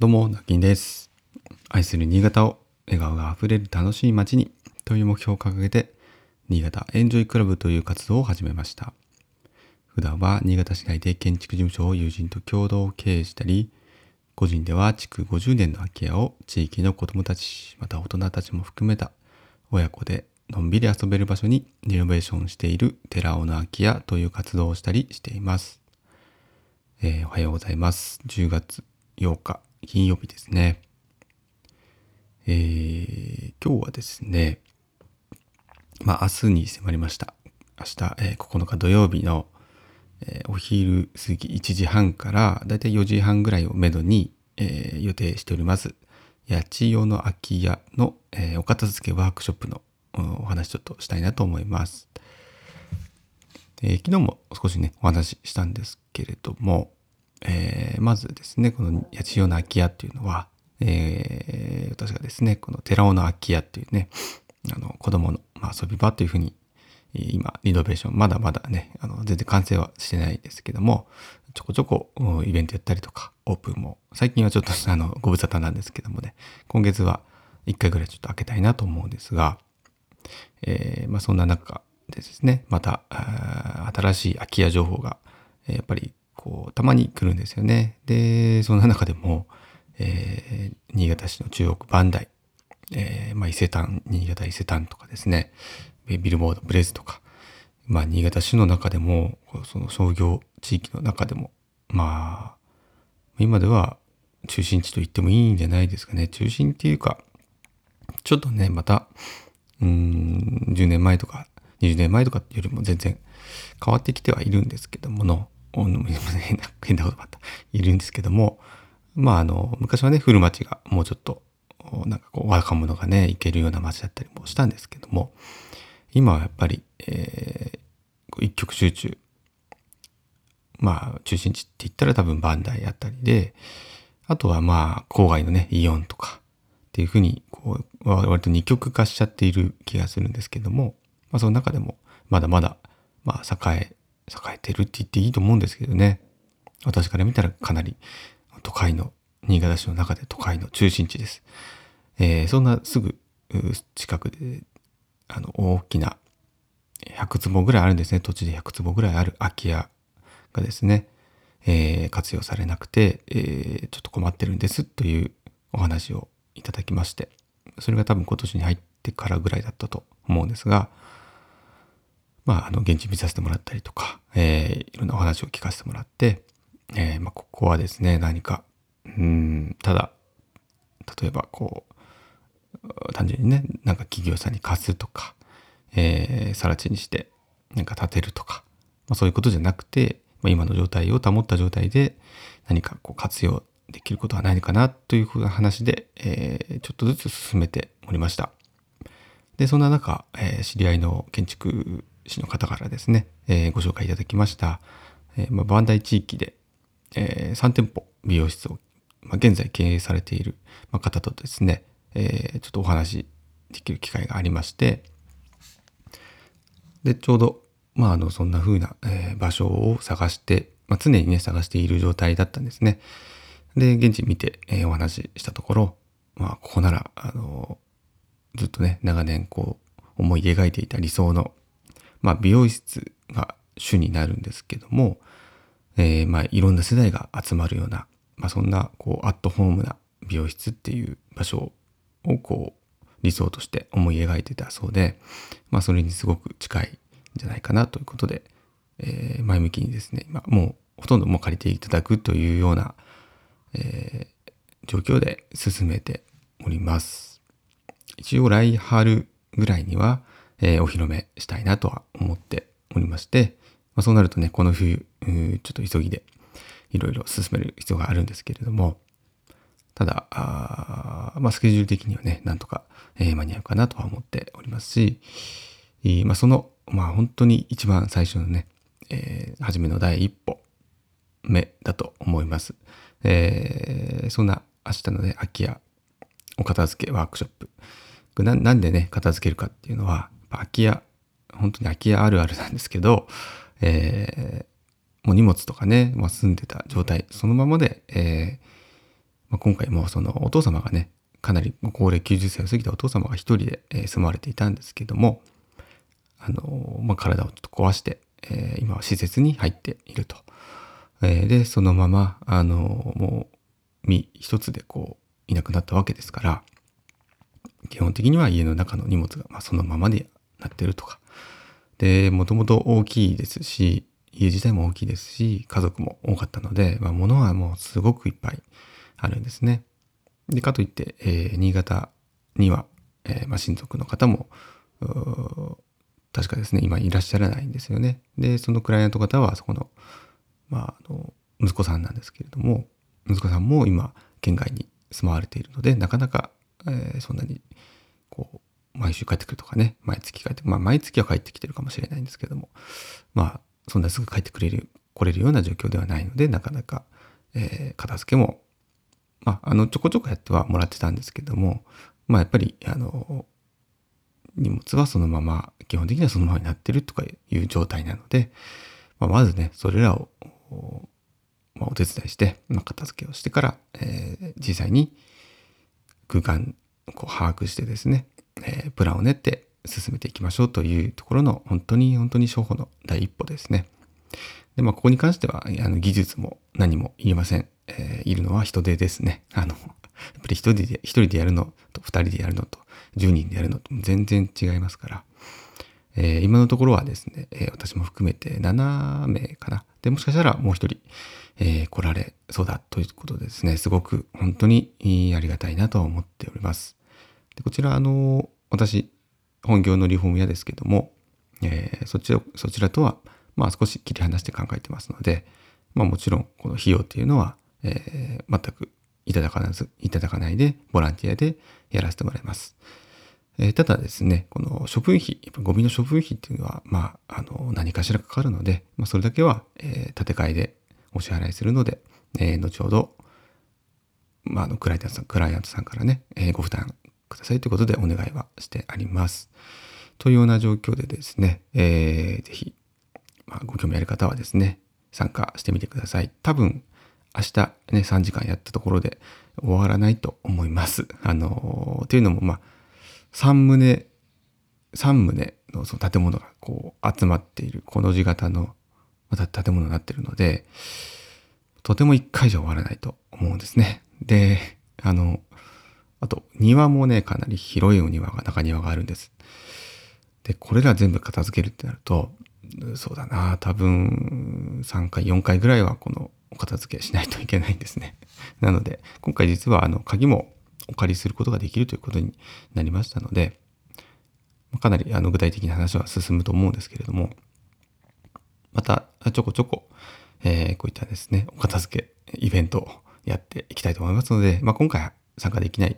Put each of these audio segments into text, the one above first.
どうも、なきんです。愛する新潟を笑顔があふれる楽しい街にという目標を掲げて、新潟エンジョイクラブという活動を始めました。普段は新潟市内で建築事務所を友人と共同経営したり、個人では築50年の空き家を地域の子どもたち、また大人たちも含めた親子でのんびり遊べる場所にリノベーションしている寺尾の空き家という活動をしたりしています。えーおはようございます。10月8日金曜日ですね。えー今日はですね、まあ明日に迫りました。明日、えー9日土曜日の、えーお昼過ぎ1時半からだいたい4時半ぐらいをめどに、えー予定しております。八千代の空き家の、えお片付けワークショップのお話ちょっとしたいなと思います。え昨日も少しね、お話ししたんですけれども、えーまずですね、この八千代の空き家っていうのは、えー私がですね、この寺尾の空き家っていうね、あの、子供の、遊び場というふうに、今、リノベーション、まだまだね、あの、全然完成はしてないですけども、ちょこちょこイベントやったりとか、オープンも、最近はちょっと あの、ご無沙汰なんですけどもね、今月は1回ぐらいちょっと開けたいなと思うんですが、えーまあ、そんな中でですね、また、新しい空き家情報が、やっぱり、こう、たまに来るんですよね。で、そんな中でも、えー新潟市の中央区磐梯、えーまあ、伊勢丹、新潟伊勢丹とかですね、ビルボード、ブレズとか、まあ、新潟市の中でも、その商業地域の中でも、まあ、今では中心地と言ってもいいんじゃないですかね。中心っていうか、ちょっとね、また、うん、10年前とか20年前とかよりも全然変わってきてはいるんですけどもの、変な変なことばった。いるんですけども、まああの、昔はね、古町がもうちょっと、なんかこう、若者がね、行けるような町だったりもしたんですけども、今はやっぱり、えー一極集中。まあ、中心地って言ったら多分バンダイあたりで、あとはまあ、郊外のね、イオンとか、っていうふうに、こう、割と二極化しちゃっている気がするんですけども、まあその中でも、まだまだ、まあ栄え、栄えてるって言っていいと思うんですけどね。私から見たらかなり都会の、新潟市の中で都会の中心地です。えーそんなすぐ近くで、あの、大きな100坪ぐらいあるんですね。土地で100坪ぐらいある空き家がですね、えー活用されなくて、えーちょっと困ってるんですというお話をいただきまして、それが多分今年に入ってからぐらいだったと思うんですが、まあ、あの、現地見させてもらったりとか、えーいろんなお話を聞かせてもらって、えーまあ、ここはですね、何か、うん、ただ、例えばこう、単純にね、なんか企業さんに貸すとか、えー、更地にして、なんか建てるとか、まあ、そういうことじゃなくて、まあ、今の状態を保った状態で何かこう活用できることはないのかなというふうな話で、えーちょっとずつ進めておりました。で、そんな中、えー知り合いの建築士の方からですね、えーご紹介いただきました、えーまあ、バンダイ地域で、え3店舗美容室を、まあ、現在経営されている方とですね、えちょっとお話できる機会がありまして、で、ちょうど、まあ、あの、そんな風な、え場所を探して、まあ、常にね、探している状態だったんですね。で、現地見て、えーお話ししたところ、まあ、ここなら、あの、ずっとね、長年こう、思い描いていた理想の、まあ、美容室が主になるんですけども、えーまあ、いろんな世代が集まるような、まあ、そんな、こう、アットホームな美容室っていう場所を、こう、理想として思い描いてたそうで、まあ、それにすごく近いんじゃないかなということで、えー前向きにですね、今、もう、ほとんどもう借りていただくというような、えー状況で進めております。一応来春ぐらいには、えーお披露目したいなとは思っておりまして、まあ、そうなるとね、この冬、ちょっと急ぎでいろいろ進める必要があるんですけれども、ただ、あまあ、スケジュール的にはね、なんとか、えー間に合うかなとは思っておりますし、えーまあ、その、まあ、本当に一番最初のね、えー初めの第一歩目だと思います。えーそんな明日のね、空き家お片付けワークショップ。なんでね、片付けるかっていうのは、空き家、本当に空き家あるあるなんですけど、えーもう荷物とかね、まあ、住んでた状態、そのままで、えーまあ、今回もそのお父様がね、かなり高齢90歳を過ぎたお父様が一人で、え住まわれていたんですけども、あの、まあ、体をちょっと壊して、えー、今は施設に入っていると。えー、で、そのまま、あの、もう身一つでこう、いなくなったわけですから、基本的には家の中の荷物が、まあ、そのままでなってるとか。で、もともと大きいですし、家自体も大きいですし、家族も多かったので、まあ、物はもうすごくいっぱいあるんですね。で、かといって、えー、新潟には、えー、まあ、親族の方も、確かですね、今いらっしゃらないんですよね。で、そのクライアント方は、そこの、まあ、あの、息子さんなんですけれども、息子さんも今、県外に住まわれているので、なかなか、えー、そんなに、こう、毎週帰ってくるとかね、毎月帰って、まあ、毎月は帰ってきてるかもしれないんですけども、まあ、そんなすぐ帰ってくれる、来れるような状況ではないので、なかなか、えー、片付けも、まあ、あの、ちょこちょこやってはもらってたんですけども、まあ、やっぱり、あの、荷物はそのまま、基本的にはそのままになってるとかいう状態なので、まあ、まずね、それらを、まあ、お手伝いして、まあ、片付けをしてから、えー、実際に空間をこう把握してですね、え、プランを練って進めていきましょうというところの本当に本当に処方の第一歩ですね。で、まあ、ここに関しては、あの技術も何も言えません。えー、いるのは人手ですね。あの、やっぱり一人で、一人でやるのと二人でやるのと10人でやるのと全然違いますから、えー、今のところはですね、えー、私も含めて7名かな。で、もしかしたらもう一人、え、来られそうだということでですね、すごく本当にありがたいなと思っております。こちら、あの、私、本業のリフォーム屋ですけども、えー、そちら、そちらとは、まあ少し切り離して考えてますので、まあもちろん、この費用っていうのは、えー、全くいただかず、いただかないで、ボランティアでやらせてもらいます。えー、ただですね、この処分費、やっぱゴミの処分費っていうのは、まあ、あの、何かしらかかるので、まあ、それだけは、えー、建て替えでお支払いするので、えー、後ほど、まあ、あの、クライアントさん、クライアントさんからね、えー、ご負担くださいということでお願いはしてあります。というような状況でですね、えー、ぜひ、まあ、ご興味ある方はですね、参加してみてください。多分、明日ね、3時間やったところで終わらないと思います。あのー、というのも、まあ、3棟、3棟のその建物がこう集まっているこの字型の建物になっているので、とても1回じゃ終わらないと思うんですね。で、あの、あと庭もね、かなり広いお庭が、中庭があるんです。で、これら全部片付けるってなると、そうだな、多分3回、4回ぐらいはこのお片付けしないといけないんですね。なので、今回実はあの鍵もお借りすることができるということになりましたので、かなりあの具体的な話は進むと思うんですけれども、またちょこちょこ、えー、こういったですね、お片付けイベントをやっていきたいと思いますので、まあ、今回参加できない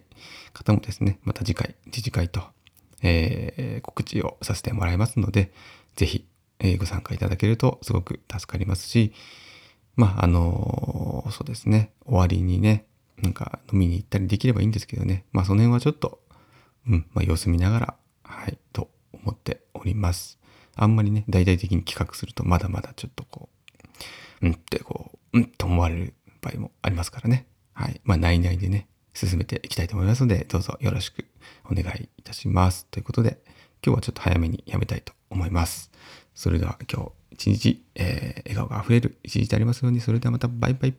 方もですね、また次回、次次回と、えー、告知をさせてもらいますので、ぜひ、えー、ご参加いただけるとすごく助かりますし、まあ、あのそうですね、終わりにね、なんか飲みに行ったりできればいいんですけどね。まあその辺はちょっと、うん、まあ様子見ながら、はい、と思っております。あんまりね、大々的に企画するとまだまだちょっとこう、うんってこう、うんと思われる場合もありますからね。はい。まあ内々でね、進めていきたいと思いますので、どうぞよろしくお願いいたします。ということで、今日はちょっと早めにやめたいと思います。それでは今日一日、えー、笑顔が溢れる一日でありますように、それではまたバイバイ。